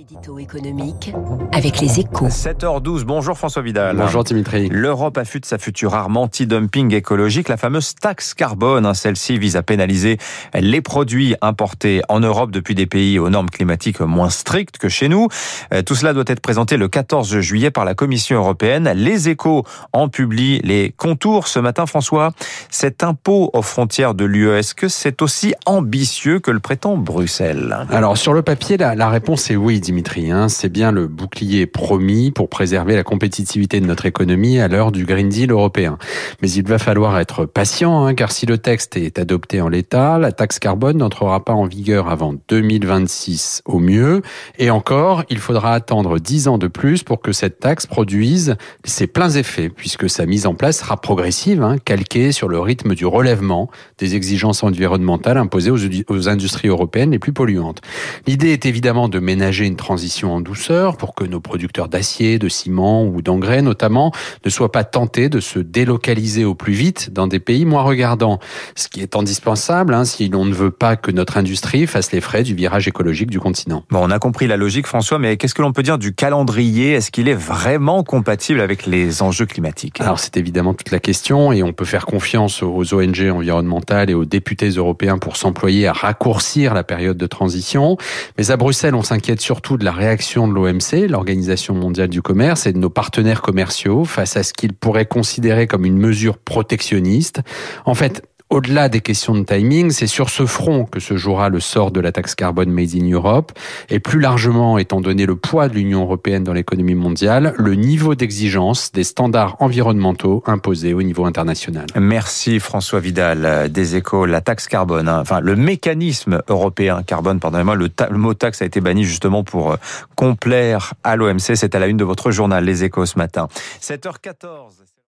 L'édito économique avec les échos. 7h12, bonjour François Vidal. Bonjour Dimitri. L'Europe affûte sa future arme anti-dumping écologique, la fameuse taxe carbone. Hein. Celle-ci vise à pénaliser les produits importés en Europe depuis des pays aux normes climatiques moins strictes que chez nous. Euh, tout cela doit être présenté le 14 juillet par la Commission européenne. Les échos en publient les contours ce matin, François. Cet impôt aux frontières de l'UE, est-ce que c'est aussi ambitieux que le prétend Bruxelles? Alors sur le papier, la, la réponse est oui. Dimitri. Hein. C'est bien le bouclier promis pour préserver la compétitivité de notre économie à l'heure du Green Deal européen. Mais il va falloir être patient, hein, car si le texte est adopté en l'état, la taxe carbone n'entrera pas en vigueur avant 2026 au mieux. Et encore, il faudra attendre 10 ans de plus pour que cette taxe produise ses pleins effets, puisque sa mise en place sera progressive, hein, calquée sur le rythme du relèvement des exigences environnementales imposées aux, aux industries européennes les plus polluantes. L'idée est évidemment de ménager une transition en douceur pour que nos producteurs d'acier, de ciment ou d'engrais notamment ne soient pas tentés de se délocaliser au plus vite dans des pays moins regardants. Ce qui est indispensable hein, si l'on ne veut pas que notre industrie fasse les frais du virage écologique du continent. Bon, on a compris la logique François, mais qu'est-ce que l'on peut dire du calendrier? Est-ce qu'il est vraiment compatible avec les enjeux climatiques? Alors c'est évidemment toute la question et on peut faire confiance aux ONG environnementales et aux députés européens pour s'employer à raccourcir la période de transition. Mais à Bruxelles, on s'inquiète surtout de la réaction de l'OMC, l'Organisation mondiale du commerce, et de nos partenaires commerciaux face à ce qu'ils pourraient considérer comme une mesure protectionniste. En fait, au-delà des questions de timing, c'est sur ce front que se jouera le sort de la taxe carbone made in Europe. Et plus largement, étant donné le poids de l'Union européenne dans l'économie mondiale, le niveau d'exigence des standards environnementaux imposés au niveau international. Merci François Vidal des échos. La taxe carbone, hein. enfin le mécanisme européen carbone, pardonnez-moi, le, le, mot taxe a été banni justement pour euh, complaire à l'OMC. C'est à la une de votre journal Les échos ce matin. 7h14.